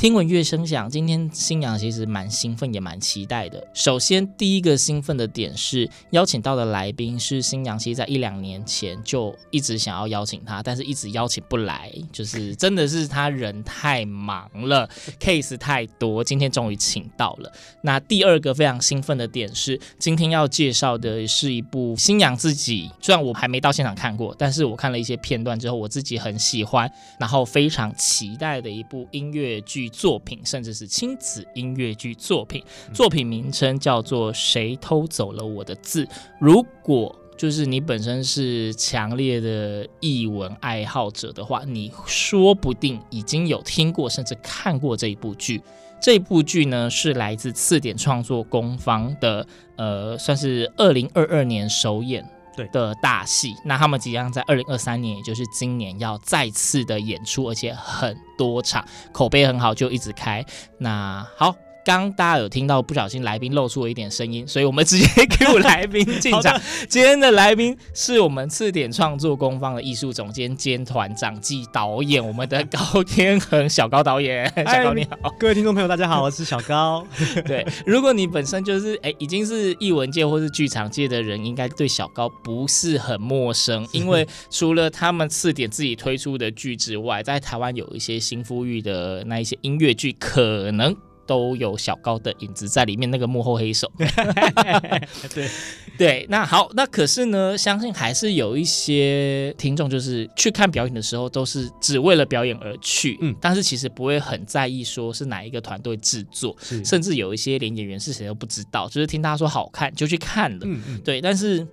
听闻乐声响，今天新娘其实蛮兴奋，也蛮期待的。首先，第一个兴奋的点是邀请到的来宾是新娘，其实在一两年前就一直想要邀请他，但是一直邀请不来，就是真的是他人太忙了，case 太多，今天终于请到了。那第二个非常兴奋的点是，今天要介绍的是一部新娘自己，虽然我还没到现场看过，但是我看了一些片段之后，我自己很喜欢，然后非常期待的一部音乐剧作品，甚至是亲子音乐剧作品。作品名称叫做《谁偷走了我的字》。如果就是你本身是强烈的译文爱好者的话，你说不定已经有听过，甚至看过这一部剧。这部剧呢是来自次点创作工坊的，呃，算是二零二二年首演对的大戏。那他们即将在二零二三年，也就是今年要再次的演出，而且很多场，口碑很好，就一直开。那好。刚大家有听到不小心来宾露出了一点声音，所以我们直接给我来宾进场。今天的来宾是我们次点创作工坊的艺术总监兼团长暨导演，我们的高天恒小高导演。小高你好，各位听众朋友大家好，我是小高。对，如果你本身就是哎已经是艺文界或是剧场界的人，应该对小高不是很陌生，因为除了他们次点自己推出的剧之外，在台湾有一些新富裕的那一些音乐剧，可能。都有小高的影子在里面，那个幕后黑手。对对，那好，那可是呢，相信还是有一些听众，就是去看表演的时候，都是只为了表演而去，嗯，但是其实不会很在意说是哪一个团队制作，甚至有一些连演员是谁都不知道，就是听他说好看就去看了，嗯嗯，对，但是。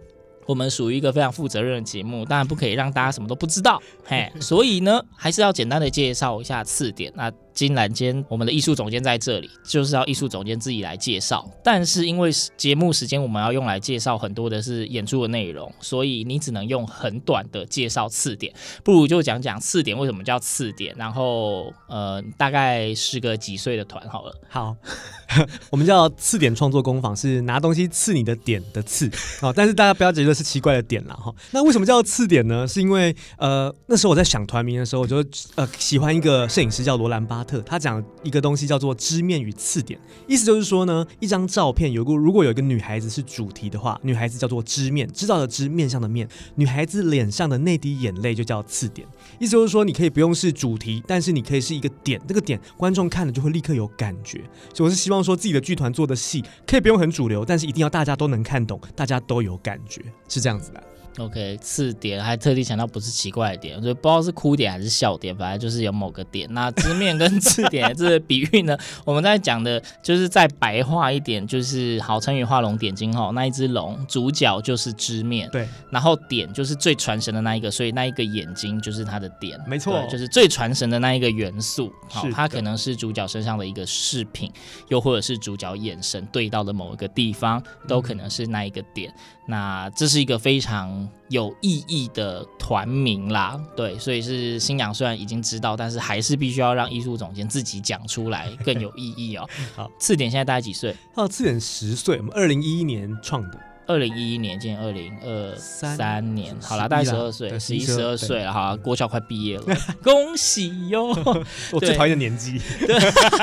我们属于一个非常负责任的节目，当然不可以让大家什么都不知道，嘿，所以呢，还是要简单的介绍一下次点。那金兰间我们的艺术总监在这里，就是要艺术总监自己来介绍。但是因为节目时间我们要用来介绍很多的是演出的内容，所以你只能用很短的介绍次点。不如就讲讲次点为什么叫次点，然后呃，大概是个几岁的团好了。好，我们叫次点创作工坊，是拿东西刺你的点的刺。好，但是大家不要觉得是奇怪的点啦哈。那为什么叫次点呢？是因为呃那时候我在想团名的时候，我就呃喜欢一个摄影师叫罗兰巴特，他讲一个东西叫做知面与次点，意思就是说呢，一张照片有个如果有一个女孩子是主题的话，女孩子叫做知面，知道的知，面上的面，女孩子脸上的那滴眼泪就叫次点。意思就是说，你可以不用是主题，但是你可以是一个点，这个点观众看了就会立刻有感觉。所以我是希望说自己的剧团做的戏可以不用很主流，但是一定要大家都能看懂，大家都有感觉。是这样子的。OK，次点还特地强调不是奇怪的点，所以不知道是哭点还是笑点，反正就是有某个点。那知面跟刺点 这个比喻呢，我们在讲的就是再白话一点，就是好成语画龙点睛哈，那一只龙主角就是知面，对，然后点就是最传神的那一个，所以那一个眼睛就是它的点，没错，就是最传神的那一个元素。好，它可能是主角身上的一个饰品，又或者是主角眼神对到的某一个地方，都可能是那一个点。嗯、那这是一个非常。有意义的团名啦，对，所以是新娘虽然已经知道，但是还是必须要让艺术总监自己讲出来更有意义哦。好，次点现在大概几岁？哦，次点十岁，我们二零一一年创的。二零一一年，今年二零二三年，好了，大概十二岁，十一十二岁了，哈，国小快毕业了，恭喜哟！我最讨厌的年纪，对。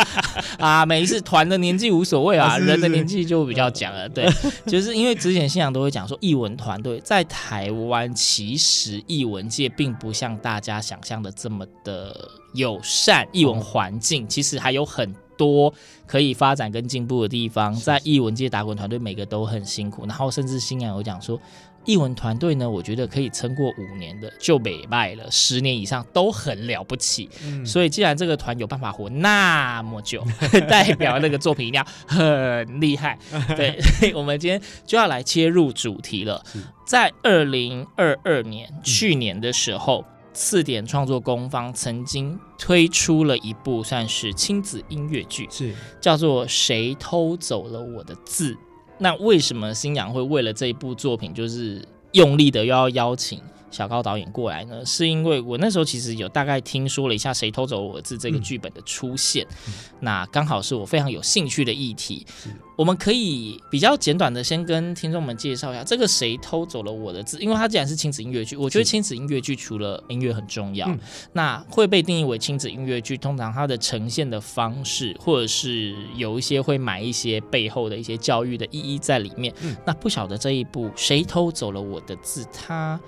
啊，每一次团的年纪无所谓啊，人的年纪就比较讲了，对，就是因为之前新阳都会讲说，艺文团队在台湾其实艺文界并不像大家想象的这么的友善，艺文环境其实还有很多可以发展跟进步的地方，在译文界打滚团队每个都很辛苦，然后甚至新阳有讲说。译文团队呢，我觉得可以撑过五年的就美败了，十年以上都很了不起。嗯、所以既然这个团有办法活那么久，代表那个作品一定要很厉害。对，所以我们今天就要来切入主题了。在二零二二年，去年的时候，刺点创作工坊曾经推出了一部算是亲子音乐剧，是叫做《谁偷走了我的字》。那为什么新阳会为了这一部作品，就是用力的又要邀请小高导演过来呢？是因为我那时候其实有大概听说了一下《谁偷走我的字》这个剧本的出现，嗯、那刚好是我非常有兴趣的议题。我们可以比较简短的先跟听众们介绍一下这个谁偷走了我的字，因为它既然是亲子音乐剧，我觉得亲子音乐剧除了音乐很重要，那会被定义为亲子音乐剧，通常它的呈现的方式，或者是有一些会买一些背后的一些教育的意义在里面。那不晓得这一部谁偷走了我的字，它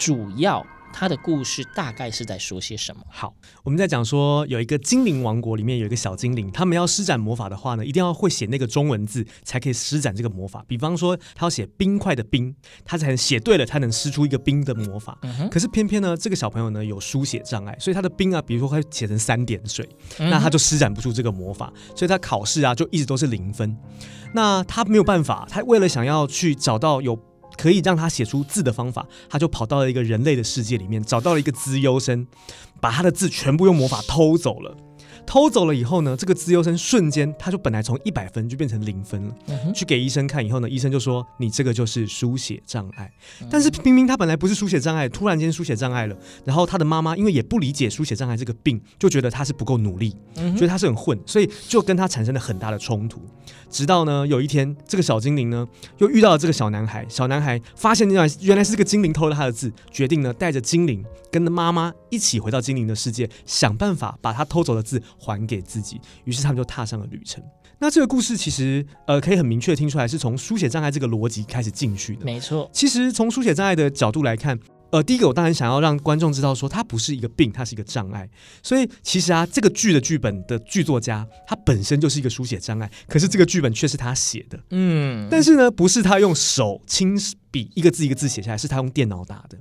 主要。他的故事大概是在说些什么？好，我们在讲说有一个精灵王国，里面有一个小精灵，他们要施展魔法的话呢，一定要会写那个中文字才可以施展这个魔法。比方说，他要写冰块的冰，他才能写对了，才能施出一个冰的魔法。嗯、可是偏偏呢，这个小朋友呢有书写障碍，所以他的冰啊，比如说会写成三点水，嗯、那他就施展不出这个魔法，所以他考试啊就一直都是零分。那他没有办法，他为了想要去找到有。可以让他写出字的方法，他就跑到了一个人类的世界里面，找到了一个资优生，把他的字全部用魔法偷走了。偷走了以后呢，这个资优生瞬间他就本来从一百分就变成零分了。嗯、去给医生看以后呢，医生就说你这个就是书写障碍。嗯、但是明明他本来不是书写障碍，突然间书写障碍了。然后他的妈妈因为也不理解书写障碍这个病，就觉得他是不够努力，嗯、觉得他是很混，所以就跟他产生了很大的冲突。直到呢有一天，这个小精灵呢又遇到了这个小男孩，小男孩发现原来原来是个精灵偷了他的字，决定呢带着精灵跟着妈妈一起回到精灵的世界，想办法把他偷走的字还给自己。于是他们就踏上了旅程。那这个故事其实呃可以很明确听出来，是从书写障碍这个逻辑开始进去的。没错，其实从书写障碍的角度来看。呃，第一个我当然想要让观众知道说，它不是一个病，它是一个障碍。所以其实啊，这个剧的剧本的剧作家他本身就是一个书写障碍，可是这个剧本却是他写的。嗯，但是呢，不是他用手亲笔一个字一个字写下来，是他用电脑打的。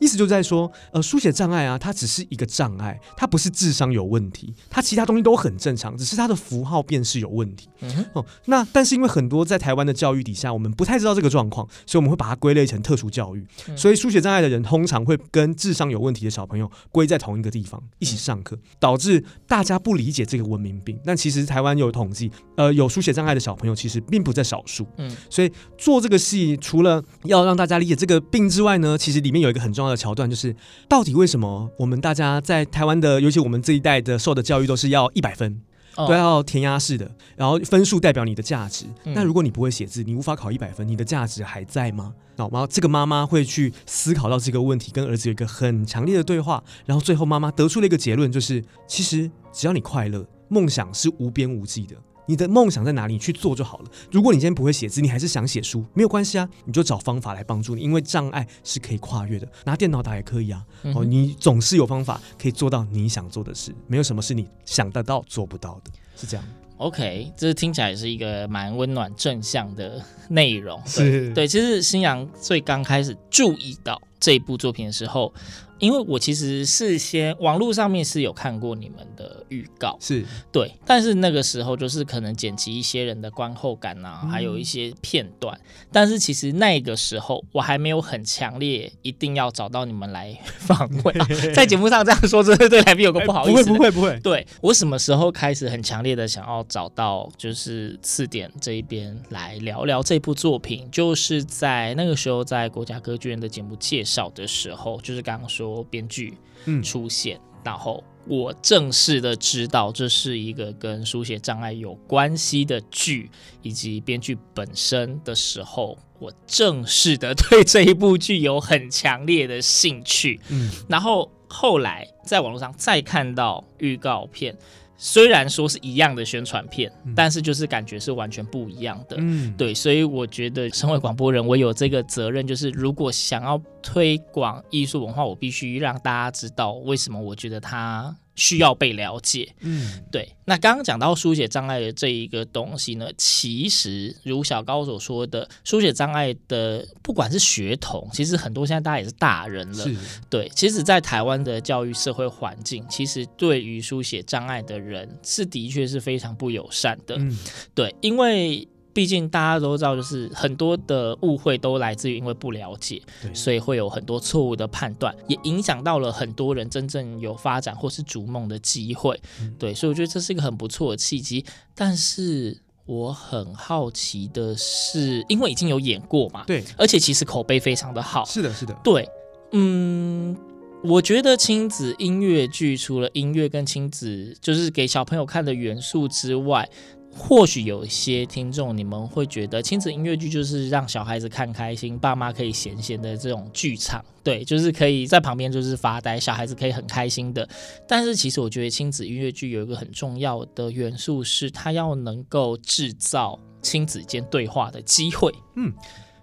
意思就在说，呃，书写障碍啊，它只是一个障碍，它不是智商有问题，它其他东西都很正常，只是它的符号辨识有问题。嗯、哦，那但是因为很多在台湾的教育底下，我们不太知道这个状况，所以我们会把它归类成特殊教育。嗯、所以书写障碍的人通常会跟智商有问题的小朋友归在同一个地方一起上课，导致大家不理解这个文明病。但其实台湾有统计，呃，有书写障碍的小朋友其实并不在少数。嗯，所以做这个戏除了要让大家理解这个病之外呢，其实里面有一个很重要的桥段，就是到底为什么我们大家在台湾的，尤其我们这一代的受的教育都是要一百分，都要填鸭式的，然后分数代表你的价值。那如果你不会写字，你无法考一百分，你的价值还在吗？然后这个妈妈会去思考到这个问题，跟儿子有一个很强烈的对话，然后最后妈妈得出了一个结论，就是其实只要你快乐，梦想是无边无际的。你的梦想在哪里？你去做就好了。如果你今天不会写字，你还是想写书，没有关系啊，你就找方法来帮助你，因为障碍是可以跨越的，拿电脑打也可以啊。嗯、哦，你总是有方法可以做到你想做的事，没有什么是你想得到做不到的，是这样。OK，这听起来是一个蛮温暖正向的内容。对是对，其实新阳最刚开始注意到这一部作品的时候。因为我其实事先网络上面是有看过你们的预告，是。对，但是那个时候就是可能剪辑一些人的观后感啊，嗯、还有一些片段，但是其实那个时候我还没有很强烈一定要找到你们来访问，啊、在节目上这样说，真的对来宾有个不好意思、欸，不会不会不会，对我什么时候开始很强烈的想要找到就是次点这一边来聊聊这部作品，就是在那个时候在国家歌剧院的节目介绍的时候，就是刚刚说。编剧出现，嗯、然后我正式的知道这是一个跟书写障碍有关系的剧，以及编剧本身的时候，我正式的对这一部剧有很强烈的兴趣。嗯，然后后来在网络上再看到预告片。虽然说是一样的宣传片，嗯、但是就是感觉是完全不一样的。嗯，对，所以我觉得身为广播人，我有这个责任，就是如果想要推广艺术文化，我必须让大家知道为什么我觉得它需要被了解。嗯，对。那刚刚讲到书写障碍的这一个东西呢，其实如小高所说的，书写障碍的不管是学童，其实很多现在大家也是大人了。是。对，其实，在台湾的教育社会环境，其实对于书写障碍的人是的确是非常不友善的。嗯，对，因为。毕竟大家都知道，就是很多的误会都来自于因为不了解，对所以会有很多错误的判断，也影响到了很多人真正有发展或是逐梦的机会。嗯、对，所以我觉得这是一个很不错的契机。但是我很好奇的是，因为已经有演过嘛，对，而且其实口碑非常的好。是的，是的，对，嗯，我觉得亲子音乐剧除了音乐跟亲子就是给小朋友看的元素之外。或许有一些听众，你们会觉得亲子音乐剧就是让小孩子看开心，爸妈可以闲闲的这种剧场，对，就是可以在旁边就是发呆，小孩子可以很开心的。但是其实我觉得亲子音乐剧有一个很重要的元素，是它要能够制造亲子间对话的机会。嗯。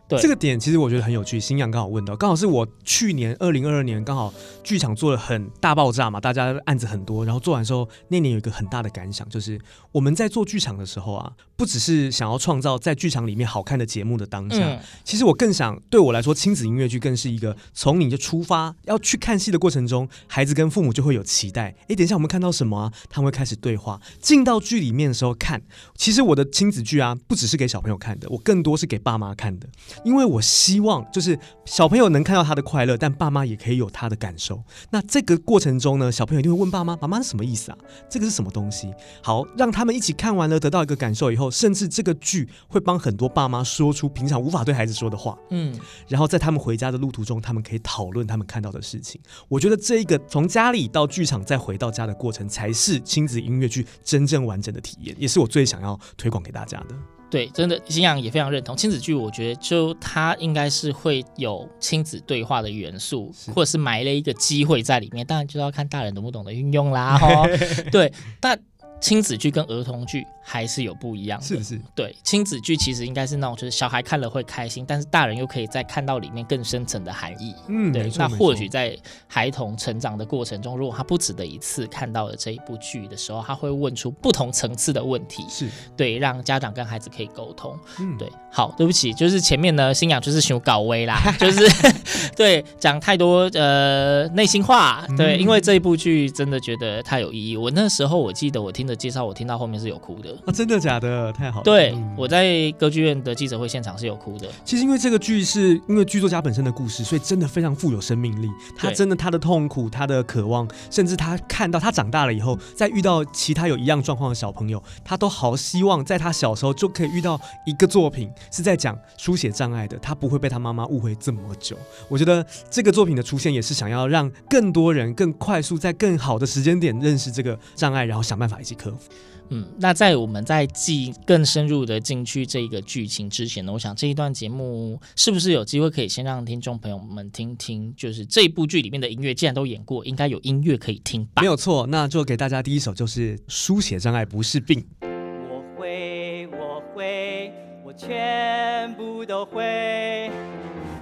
对这个点其实我觉得很有趣，新阳刚好问到，刚好是我去年二零二二年刚好剧场做了很大爆炸嘛，大家案子很多，然后做完之后那年有一个很大的感想，就是我们在做剧场的时候啊，不只是想要创造在剧场里面好看的节目的当下，嗯、其实我更想对我来说，亲子音乐剧更是一个从你就出发要去看戏的过程中，孩子跟父母就会有期待，哎，等一下我们看到什么啊？他们会开始对话，进到剧里面的时候看，其实我的亲子剧啊，不只是给小朋友看的，我更多是给爸妈看的。因为我希望就是小朋友能看到他的快乐，但爸妈也可以有他的感受。那这个过程中呢，小朋友一定会问爸妈：“妈妈是什么意思啊？这个是什么东西？”好，让他们一起看完了，得到一个感受以后，甚至这个剧会帮很多爸妈说出平常无法对孩子说的话。嗯，然后在他们回家的路途中，他们可以讨论他们看到的事情。我觉得这一个从家里到剧场再回到家的过程，才是亲子音乐剧真正完整的体验，也是我最想要推广给大家的。对，真的，新阳也非常认同亲子剧。我觉得，就它应该是会有亲子对话的元素，或者是埋了一个机会在里面。当然，就要看大人懂不懂得运用啦。哦，对，但。亲子剧跟儿童剧还是有不一样的，是是，对，亲子剧其实应该是那种，就是小孩看了会开心，但是大人又可以再看到里面更深层的含义。嗯，对。那或许在孩童成长的过程中，如果他不止的一次看到了这一部剧的时候，他会问出不同层次的问题，是对，让家长跟孩子可以沟通。嗯，对。好，对不起，就是前面呢，新娘就是想搞威啦，就是 对讲太多呃内心话，对，因为这一部剧真的觉得太有意义。我那时候我记得我听。的介绍我听到后面是有哭的啊，真的假的？太好了！对，嗯、我在歌剧院的记者会现场是有哭的。其实因为这个剧是因为剧作家本身的故事，所以真的非常富有生命力。他真的他的痛苦，他的渴望，甚至他看到他长大了以后，再遇到其他有一样状况的小朋友，他都好希望在他小时候就可以遇到一个作品是在讲书写障碍的，他不会被他妈妈误会这么久。我觉得这个作品的出现也是想要让更多人更快速在更好的时间点认识这个障碍，然后想办法一起克服。嗯，那在我们在记更深入的进去这个剧情之前呢，我想这一段节目是不是有机会可以先让听众朋友们听听，就是这部剧里面的音乐，既然都演过，应该有音乐可以听吧？没有错，那就给大家第一首，就是书写障碍不是病。我会，我会，我全部都会。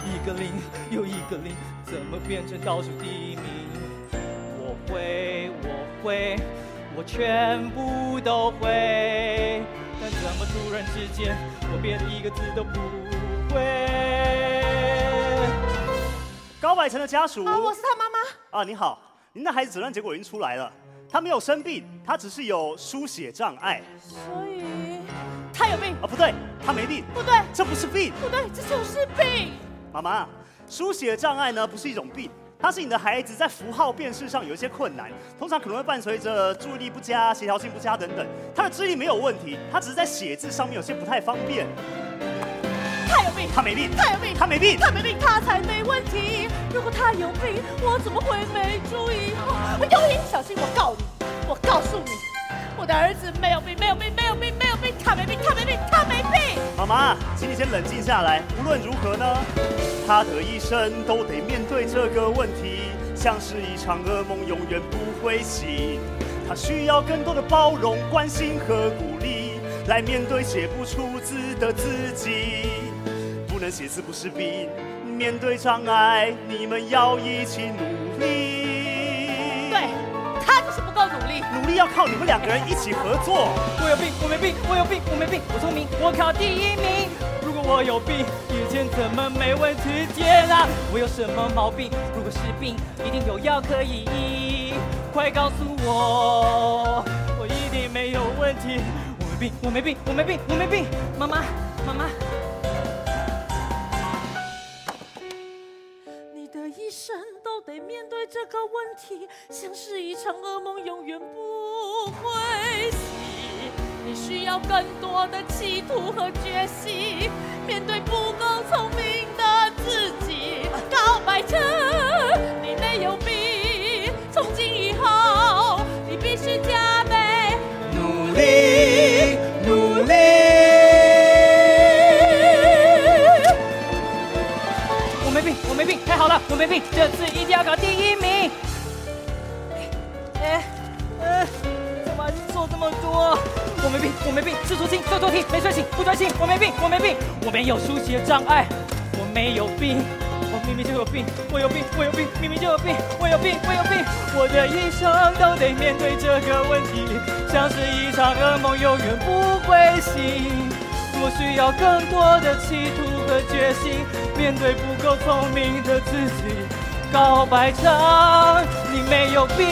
一个零又一个零，怎么变成倒数第一名？我会，我会。我全部都会，但怎么突然之间，我变得一个字都不会？高百成的家属，啊，我是他妈妈。啊，你好，您的孩子诊断结果已经出来了，他没有生病，他只是有书写障碍。所以他有病？啊，不对，他没病。不对，这不是病。不对，这就是病。妈妈，书写障碍呢，不是一种病。他是你的孩子在符号辨识上有一些困难，通常可能会伴随着注意力不佳、协调性不佳等等。他的智力没有问题，他只是在写字上面有些不太方便。他有病，他没病，他有病，他没病，他没病，他才没问题。如果他有病，我怎么会没注意？我有病，小心我告你！我告诉你，我的儿子没有病，没有病，没有病，没有病，他没病，他没病，他没病。妈妈，请你先冷静下来。无论如何呢？他的一生都得面对这个问题，像是一场噩梦，永远不会醒。他需要更多的包容、关心和鼓励，来面对写不出字的自己。不能写字不是病，面对障碍，你们要一起努力。他就是不够。努力。努力要靠你们两个人一起合作。我有病，我没病，我有病，我没病，我聪明，我考第一名。如果我有病，以前怎么没问题？天啊，我有什么毛病？如果是病，一定有药可以医。快告诉我，我一定没有问题。我没病，我没病，我没病，我没病。妈妈，妈妈。面对这个问题，像是一场噩梦，永远不会醒。你需要更多的企图和决心，面对不够聪明的自己。告白成你没有病，从今以后你必须加倍努力，我没病，这次一定要考第一名。哎，呃，怎么做这么多？我没病，我没病，吃醋精，做错题，没睡醒，不专心。我没病，我没病，我没有书写障碍，我没有病，我明明就有病，我有病，我有病，明明就有病，我有病，我有病，我的一生都得面对这个问题，像是一场噩梦，永远不会醒。我需要更多的企图的决心，面对不够聪明的自己。告白成你没有病，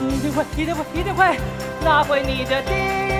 你一定会，一定会，一定会拿回你的第一名。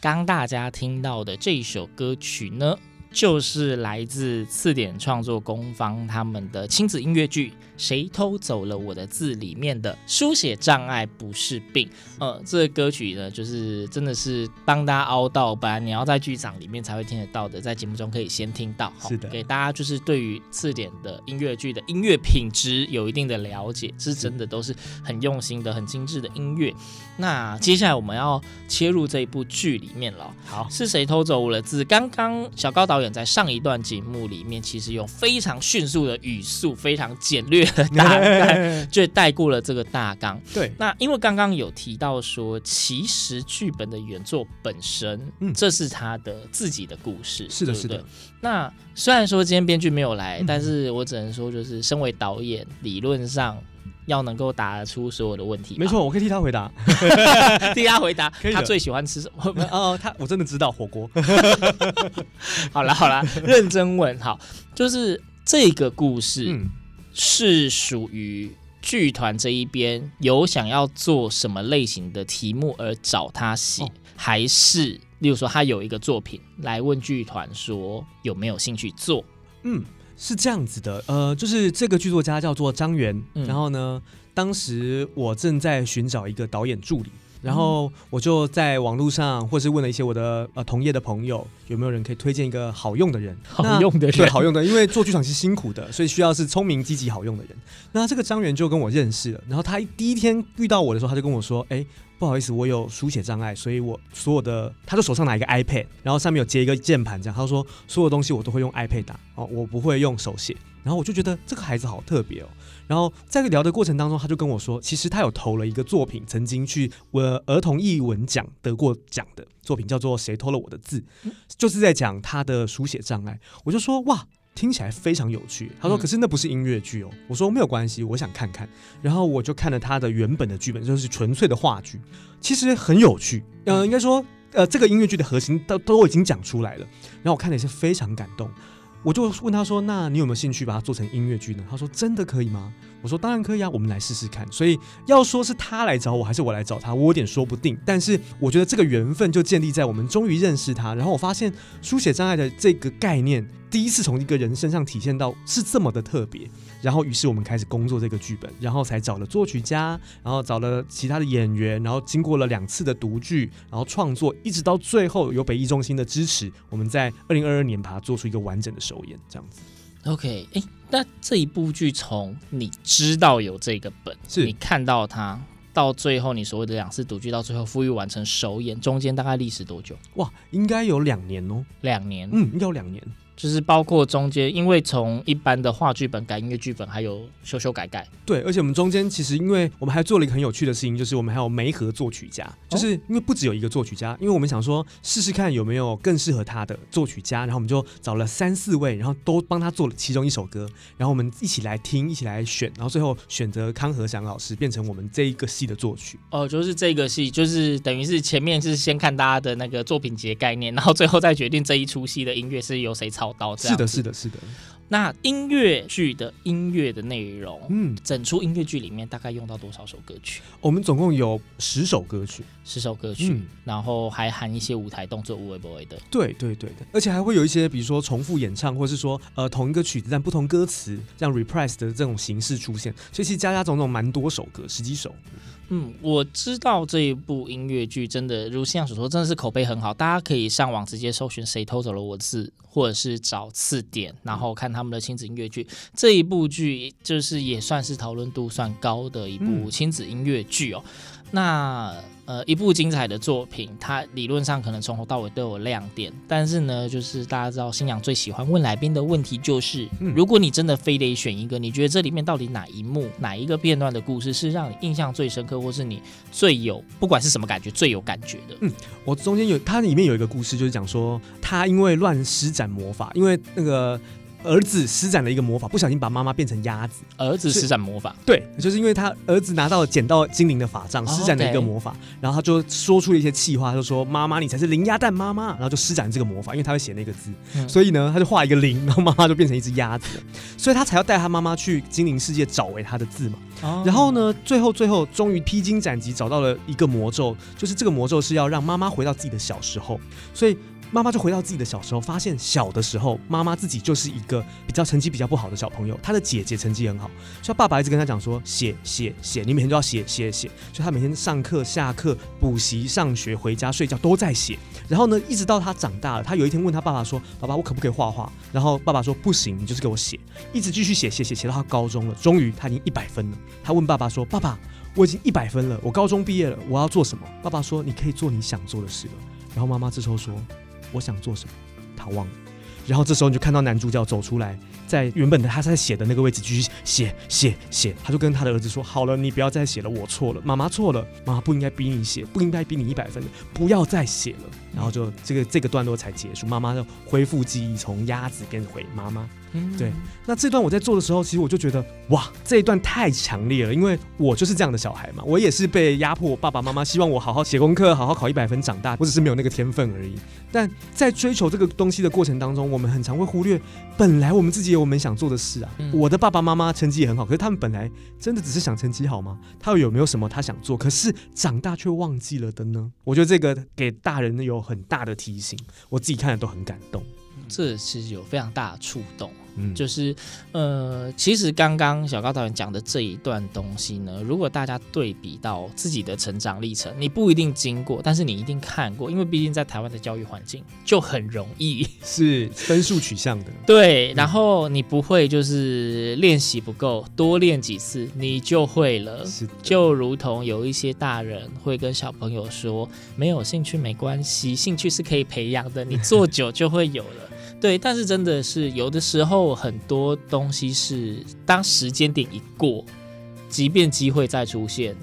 刚大家听到的这首歌曲呢，就是来自次点创作工坊他们的亲子音乐剧《谁偷走了我的字》里面的书写障碍不是病。呃，这个歌曲呢，就是真的是帮大家凹到，本来你要在剧场里面才会听得到的，在节目中可以先听到。是的，给大家就是对于次点的音乐剧的音乐品质有一定的了解，是真的都是很用心的、很精致的音乐。那接下来我们要切入这一部剧里面了。好，是谁偷走我的字？刚刚小高导演在上一段节目里面，其实用非常迅速的语速、非常简略的 大概，就带过了这个大纲。对，那因为刚刚有提到说，其实剧本的原作本身，嗯，这是他的自己的故事。是的，是的。那虽然说今天编剧没有来，嗯，但是我只能说，就是身为导演，理论上。要能够答得出所有的问题，没错，我可以替他回答，替他回答，他最喜欢吃什么？哦，他我真的知道火锅。好了好了，认真问，好，就是这个故事，嗯，是属于剧团这一边有想要做什么类型的题目而找他写，哦，还是例如说他有一个作品来问剧团说有没有兴趣做？嗯。是这样子的，呃，就是这个剧作家叫做张元，嗯，然后呢，当时我正在寻找一个导演助理，然后我就在网络上，或是问了一些我的呃同业的朋友，有没有人可以推荐一个好用的人，好用的人，对，好用的，因为做剧场是辛苦的，所以需要是聪明、积极、好用的人。那这个张元就跟我认识了，然后他第一天遇到我的时候，他就跟我说，哎。不好意思，我有书写障碍，所以我所有的，他就手上拿一个 iPad，然后上面有接一个键盘，这样他说所有东西我都会用 iPad 打哦，我不会用手写。然后我就觉得这个孩子好特别哦。然后在聊的过程当中，他就跟我说，其实他有投了一个作品，曾经去呃儿童艺文奖得过奖的作品，叫做《谁偷了我的字》，就是在讲他的书写障碍。我就说哇。听起来非常有趣。他说：“可是那不是音乐剧哦。嗯”我说：“没有关系，我想看看。”然后我就看了他的原本的剧本，就是纯粹的话剧，其实很有趣。呃，应该说，呃，这个音乐剧的核心都都已经讲出来了。然后我看的也是非常感动。我就问他说：“那你有没有兴趣把它做成音乐剧呢？”他说：“真的可以吗？”我说：“当然可以啊，我们来试试看。”所以要说是他来找我，还是我来找他，我有点说不定。但是我觉得这个缘分就建立在我们终于认识他，然后我发现书写障碍的这个概念第一次从一个人身上体现到是这么的特别。然后于是我们开始工作这个剧本，然后才找了作曲家，然后找了其他的演员，然后经过了两次的读剧，然后创作，一直到最后有北艺中心的支持，我们在二零二二年把它做出一个完整的首演，这样子。OK，哎，那这一部剧从你知道有这个本，是你看到它，到最后你所谓的两次读剧，到最后复育完成首演，中间大概历时多久？哇，应该有两年哦，两年，嗯，应该有两年。就是包括中间，因为从一般的话剧本改音乐剧本，还有修修改改。对，而且我们中间其实，因为我们还做了一个很有趣的事情，就是我们还有媒合作曲家，就是因为不只有一个作曲家，因为我们想说试试看有没有更适合他的作曲家，然后我们就找了三四位，然后都帮他做了其中一首歌，然后我们一起来听，一起来选，然后最后选择康和祥老师变成我们这一个戏的作曲。哦，就是这个戏，就是等于是前面是先看大家的那个作品集概念，然后最后再决定这一出戏的音乐是由谁操刀。是的，是的，是的。那音乐剧的音乐的内容，嗯，整出音乐剧里面大概用到多少首歌曲？我们总共有十首歌曲，十首歌曲，嗯，然后还含一些舞台动作，无为不为的。对对对的，而且还会有一些，比如说重复演唱，或是说呃同一个曲子但不同歌词，这样 reprise 的这种形式出现。所以其实加加总总蛮多首歌，十几首。嗯，我知道这一部音乐剧真的如新阳所说，真的是口碑很好。大家可以上网直接搜寻“谁偷走了我字”，或者是找词典，然后看他们的亲子音乐剧。这一部剧就是也算是讨论度算高的一部亲子音乐剧哦。嗯、那。呃，一部精彩的作品，它理论上可能从头到尾都有亮点，但是呢，就是大家知道，新娘最喜欢问来宾的问题就是，嗯、如果你真的非得选一个，你觉得这里面到底哪一幕、哪一个片段的故事是让你印象最深刻，或是你最有不管是什么感觉最有感觉的？嗯，我中间有，它里面有一个故事，就是讲说他因为乱施展魔法，因为那个。儿子施展了一个魔法，不小心把妈妈变成鸭子。儿子施展魔法，对，就是因为他儿子拿到了捡到精灵的法杖，施展了一个魔法，然后他就说出了一些气话，就说：“妈妈，你才是零鸭蛋妈妈。”然后就施展这个魔法，因为他会写那个字，嗯、所以呢，他就画一个零，然后妈妈就变成一只鸭子，所以他才要带他妈妈去精灵世界找回他的字嘛。哦、然后呢，最后最后终于披荆斩棘找到了一个魔咒，就是这个魔咒是要让妈妈回到自己的小时候，所以。妈妈就回到自己的小时候，发现小的时候妈妈自己就是一个比较成绩比较不好的小朋友。她的姐姐成绩很好，所以爸爸一直跟她讲说：写写写，你每天都要写写写。所以她每天上课、下课、补习、上学、回家睡觉都在写。然后呢，一直到她长大了，她有一天问她爸爸说：“爸爸，我可不可以画画？”然后爸爸说：“不行，你就是给我写。”一直继续写写写写到她高中了，终于她已经一百分了。她问爸爸说：“爸爸，我已经一百分了，我高中毕业了，我要做什么？”爸爸说：“你可以做你想做的事了。”然后妈妈这时候说。我想做什么，他忘了。然后这时候你就看到男主角走出来，在原本的他在写的那个位置继续写写写。他就跟他的儿子说：“好了，你不要再写了，我错了，妈妈错了，妈妈不应该逼你写，不应该逼你一百分的，不要再写了。”然后就这个这个段落才结束，妈妈就恢复记忆，从鸭子变回妈妈。嗯，对。那这段我在做的时候，其实我就觉得哇，这一段太强烈了，因为我就是这样的小孩嘛，我也是被压迫，爸爸妈妈希望我好好写功课，好好考一百分长大，我只是没有那个天分而已。但在追求这个东西的过程当中，我们很常会忽略，本来我们自己有我们想做的事啊。嗯、我的爸爸妈妈成绩也很好，可是他们本来真的只是想成绩好吗？他有没有什么他想做，可是长大却忘记了的呢？我觉得这个给大人有很大的提醒，我自己看了都很感动。这其实有非常大的触动。嗯，就是，呃，其实刚刚小高导演讲的这一段东西呢，如果大家对比到自己的成长历程，你不一定经过，但是你一定看过，因为毕竟在台湾的教育环境就很容易 是分数取向的。对，然后你不会就是练习不够，多练几次你就会了。是，就如同有一些大人会跟小朋友说，没有兴趣没关系，兴趣是可以培养的，你做久就会有了。对，但是真的是有的时候很多东西是当时间点一过，即便机会再出现，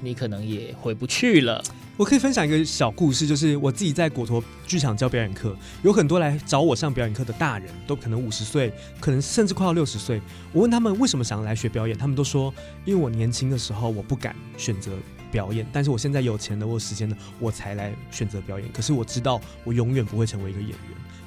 你可能也回不去了。我可以分享一个小故事，就是我自己在果陀剧场教表演课，有很多来找我上表演课的大人，都可能五十岁，可能甚至快要六十岁。我问他们为什么想要来学表演，他们都说，因为我年轻的时候我不敢选择表演，但是我现在有钱了，我有时间了，我才来选择表演。可是我知道，我永远不会成为一个演员。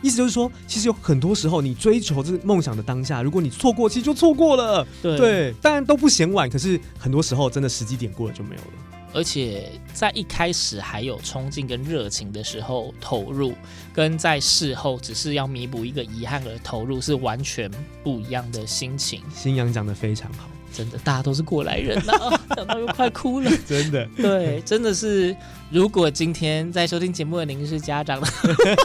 意思就是说，其实有很多时候，你追求这个梦想的当下，如果你错过，其实就错过了。对，对，当然都不嫌晚，可是很多时候真的时机点过了就没有了。而且在一开始还有冲劲跟热情的时候投入，跟在事后只是要弥补一个遗憾而投入，是完全不一样的心情。新阳讲的非常好。真的，大家都是过来人呐、啊，讲到又快哭了。真的，对，真的是。如果今天在收听节目的您是家长的，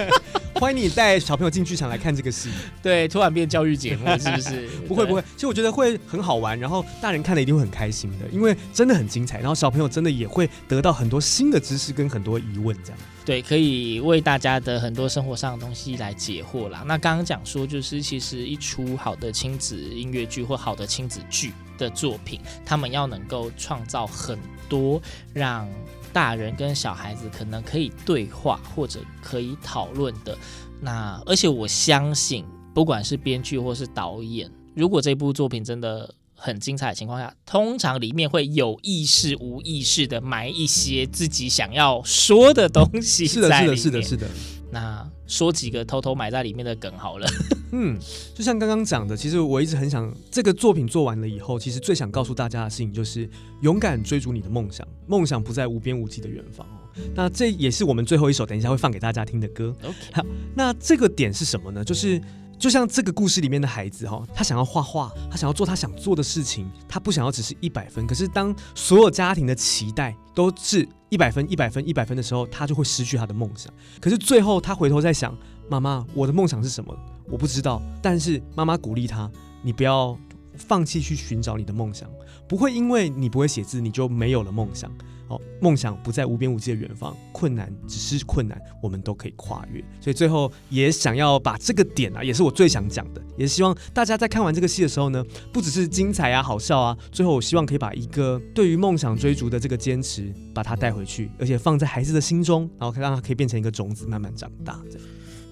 欢迎你带小朋友进剧场来看这个戏。对，突然变教育节目，是不是？不会不会，其实我觉得会很好玩，然后大人看了一定会很开心的，因为真的很精彩，然后小朋友真的也会得到很多新的知识跟很多疑问，这样。对，可以为大家的很多生活上的东西来解惑啦。那刚刚讲说，就是其实一出好的亲子音乐剧或好的亲子剧的作品，他们要能够创造很多让大人跟小孩子可能可以对话或者可以讨论的。那而且我相信，不管是编剧或是导演，如果这部作品真的很精彩的情况下，通常里面会有意识、无意识的埋一些自己想要说的东西。是的，是的，是的，是的。那说几个偷偷埋在里面的梗好了。嗯，就像刚刚讲的，其实我一直很想这个作品做完了以后，其实最想告诉大家的事情就是勇敢追逐你的梦想，梦想不在无边无际的远方哦。那这也是我们最后一首，等一下会放给大家听的歌。OK，好，那这个点是什么呢？就是。就像这个故事里面的孩子哈，他想要画画，他想要做他想做的事情，他不想要只是一百分。可是当所有家庭的期待都是一百分、一百分、一百分的时候，他就会失去他的梦想。可是最后他回头在想，妈妈，我的梦想是什么？我不知道。但是妈妈鼓励他，你不要放弃去寻找你的梦想，不会因为你不会写字，你就没有了梦想。哦，梦想不在无边无际的远方，困难只是困难，我们都可以跨越。所以最后也想要把这个点啊，也是我最想讲的，也希望大家在看完这个戏的时候呢，不只是精彩啊、好笑啊，最后我希望可以把一个对于梦想追逐的这个坚持，把它带回去，而且放在孩子的心中，然后让它可以变成一个种子，慢慢长大。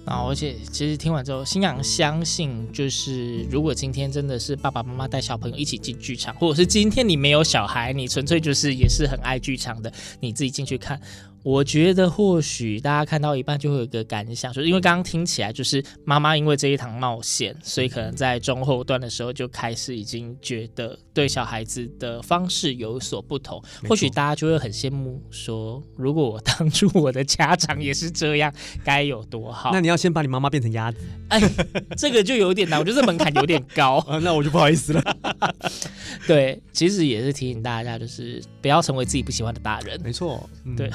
啊，而且其实听完之后，新阳相信，就是如果今天真的是爸爸妈妈带小朋友一起进剧场，或者是今天你没有小孩，你纯粹就是也是很爱剧场的，你自己进去看。我觉得或许大家看到一半就会有一个感想，就是因为刚刚听起来就是妈妈因为这一场冒险，所以可能在中后段的时候就开始已经觉得对小孩子的方式有所不同。或许大家就会很羡慕说，如果我当初我的家长也是这样，该有多好。那你要先把你妈妈变成鸭子？哎，这个就有点难，我觉得这门槛有点高啊。那我就不好意思了。对，其实也是提醒大家，就是不要成为自己不喜欢的大人。没错，嗯、对。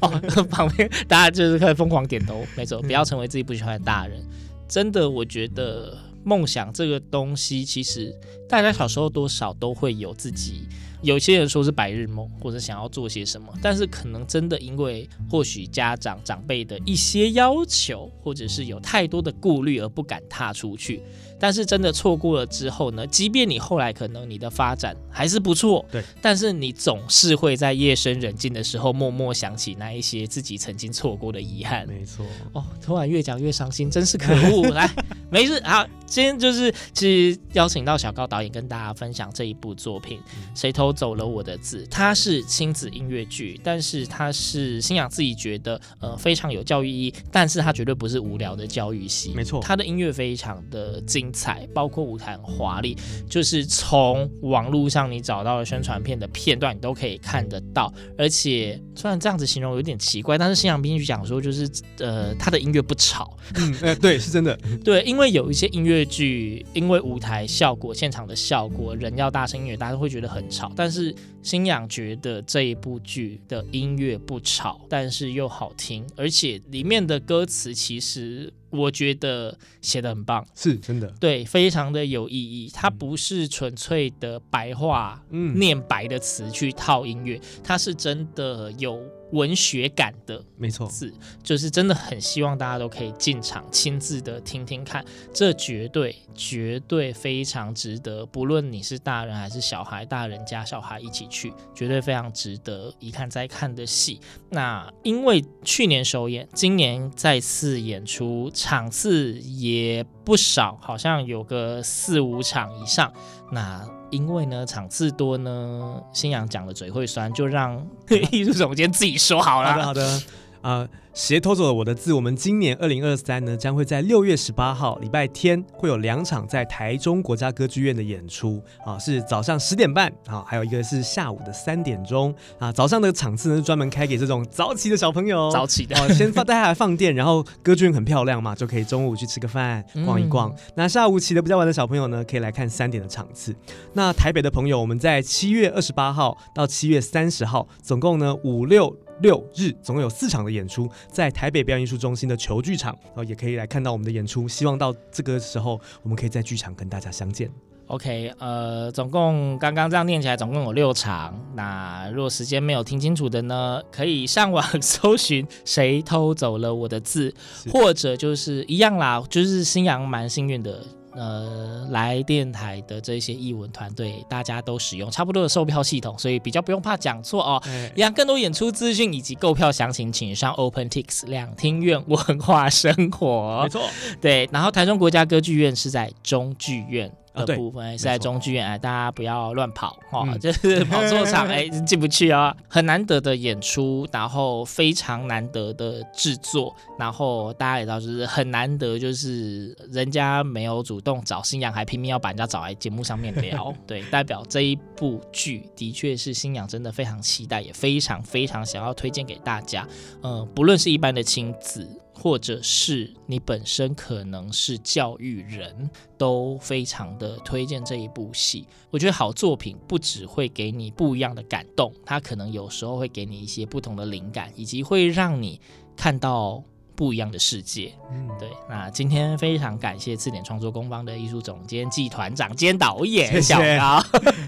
哦，旁边大家就是可以疯狂点头，没错，不要成为自己不喜欢的大人。真的，我觉得梦想这个东西，其实大家小时候多少都会有自己。有些人说是白日梦，或者想要做些什么，但是可能真的因为或许家长长辈的一些要求，或者是有太多的顾虑而不敢踏出去。但是真的错过了之后呢？即便你后来可能你的发展还是不错，对，但是你总是会在夜深人静的时候默默想起那一些自己曾经错过的遗憾。没错，哦，突然越讲越伤心，真是可恶！来，没事，好，今天就是其实邀请到小高导演跟大家分享这一部作品《谁偷走了我的字》。它是亲子音乐剧，但是它是星洋自己觉得呃非常有教育意义，但是它绝对不是无聊的教育戏。没错，它的音乐非常的精。彩，包括舞台很华丽，就是从网络上你找到的宣传片的片段，你都可以看得到。而且虽然这样子形容有点奇怪，但是新阳编剧讲说，就是呃，他的音乐不吵。嗯，对，是真的。对，因为有一些音乐剧，因为舞台效果、现场的效果，人要大声音乐，大家都会觉得很吵。但是新阳觉得这一部剧的音乐不吵，但是又好听，而且里面的歌词其实。我觉得写的很棒，是真的，对，非常的有意义。它不是纯粹的白话，嗯，念白的词去套音乐，它是真的有。文学感的，没错，字就是真的很希望大家都可以进场亲自的听听看，这绝对绝对非常值得，不论你是大人还是小孩，大人加小孩一起去，绝对非常值得一看再看的戏。那因为去年首演，今年再次演出，场次也不少，好像有个四五场以上。那因为呢，场次多呢，新阳讲的嘴会酸，就让 艺术总监自己说好了。好的，好的。啊、呃，谁偷走了我的字？我们今年二零二三呢，将会在六月十八号礼拜天会有两场在台中国家歌剧院的演出啊，是早上十点半啊，还有一个是下午的三点钟啊。早上的场次呢，是专门开给这种早起的小朋友，早起的，啊、先放带他来放电，然后歌剧院很漂亮嘛，就可以中午去吃个饭，逛一逛。嗯、那下午起的比较晚的小朋友呢，可以来看三点的场次。那台北的朋友，我们在七月二十八号到七月三十号，总共呢五六。六日总共有四场的演出，在台北表演艺术中心的球剧场，然后也可以来看到我们的演出。希望到这个时候，我们可以在剧场跟大家相见。OK，呃，总共刚刚这样念起来，总共有六场。那如果时间没有听清楚的呢，可以上网 搜寻“谁偷走了我的字”，或者就是一样啦，就是新阳蛮幸运的。呃，来电台的这些译文团队，大家都使用差不多的售票系统，所以比较不用怕讲错哦。一样更多演出资讯以及购票详情，请上 OpenTix 两厅院文化生活。没错，对。然后台中国家歌剧院是在中剧院。的部分、啊、是在中剧院，哎，大家不要乱跑哈，嗯、就是跑错场 哎进不去啊。很难得的演出，然后非常难得的制作，然后大家也知道，就是很难得，就是人家没有主动找新阳，还拼命要把人家找来节目上面聊，对，代表这一部剧的确是新阳真的非常期待，也非常非常想要推荐给大家。嗯、呃，不论是一般的亲子。或者是你本身可能是教育人，都非常的推荐这一部戏。我觉得好作品不只会给你不一样的感动，它可能有时候会给你一些不同的灵感，以及会让你看到不一样的世界。嗯，对。那今天非常感谢字典创作工坊的艺术总监暨团长兼导演小高，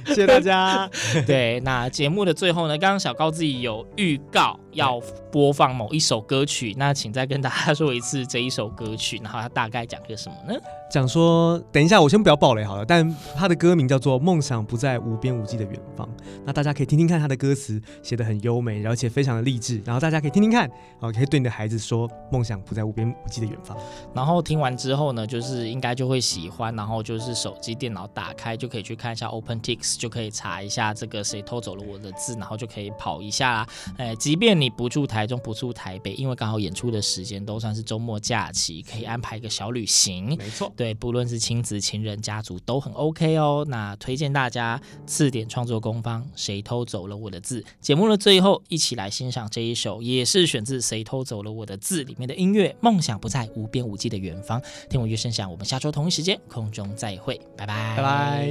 谢谢，谢谢大家。对，那节目的最后呢，刚刚小高自己有预告。要播放某一首歌曲，那请再跟大家说一次这一首歌曲，然后它大概讲个什么呢？讲说，等一下我先不要爆雷好了，但他的歌名叫做《梦想不在无边无际的远方》，那大家可以听听看他的歌词，写的很优美，而且非常的励志，然后大家可以听听看，哦，可以对你的孩子说，梦想不在无边无际的远方。然后听完之后呢，就是应该就会喜欢，然后就是手机、电脑打开就可以去看一下 OpenTix，就可以查一下这个谁偷走了我的字，然后就可以跑一下啦。哎，即便你不住台中，不住台北，因为刚好演出的时间都算是周末假期，可以安排一个小旅行。没错，对，不论是亲子、情人、家族都很 OK 哦。那推荐大家次点创作工坊，谁偷走了我的字？节目的最后，一起来欣赏这一首，也是选自《谁偷走了我的字》里面的音乐。梦想不在无边无际的远方，听我乐声响。我们下周同一时间空中再会，拜拜，拜拜。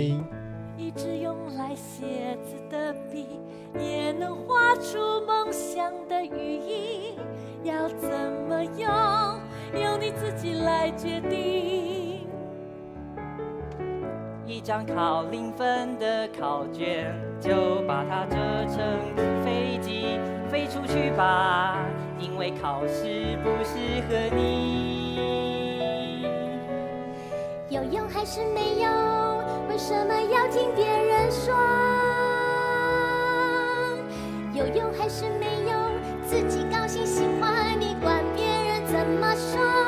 一支用来写字的笔。也能画出梦想的羽翼，要怎么用，由你自己来决定。一张考零分的考卷，就把它折成飞机，飞出去吧，因为考试不适合你。有用还是没用？为什么要听别人说？有用还是没用？自己高兴喜欢，你管别人怎么说？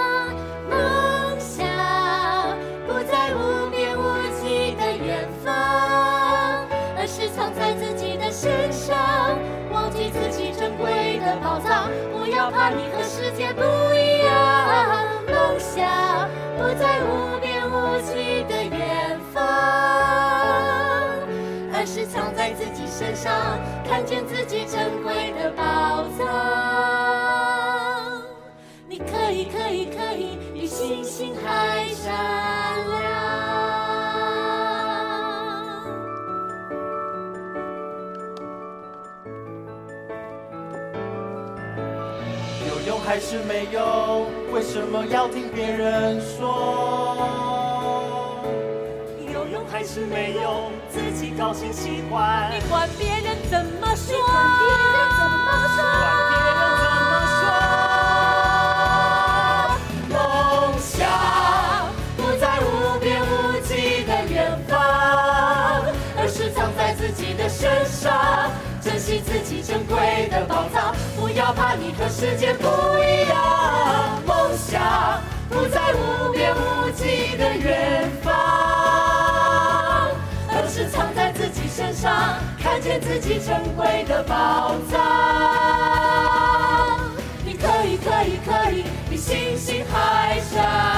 的宝藏，不要怕，你和世界不一样。梦想不在无边无际的远方，而是藏在自己身上。看见自己珍贵的宝藏，你可以，可以，可以比星星还闪还是没有？为什么要听别人说？有用还是没用，自己高兴喜欢。你管别人怎么说？你管别人怎么说？梦想不在无边无际的远方，而是藏在自己的身上。珍惜自己珍贵的宝藏，不要怕，你和世界不一样。梦想不在无边无际的远方。而是藏在自己身上，看见自己珍贵的宝藏。你可以，可以，可以比星星还闪。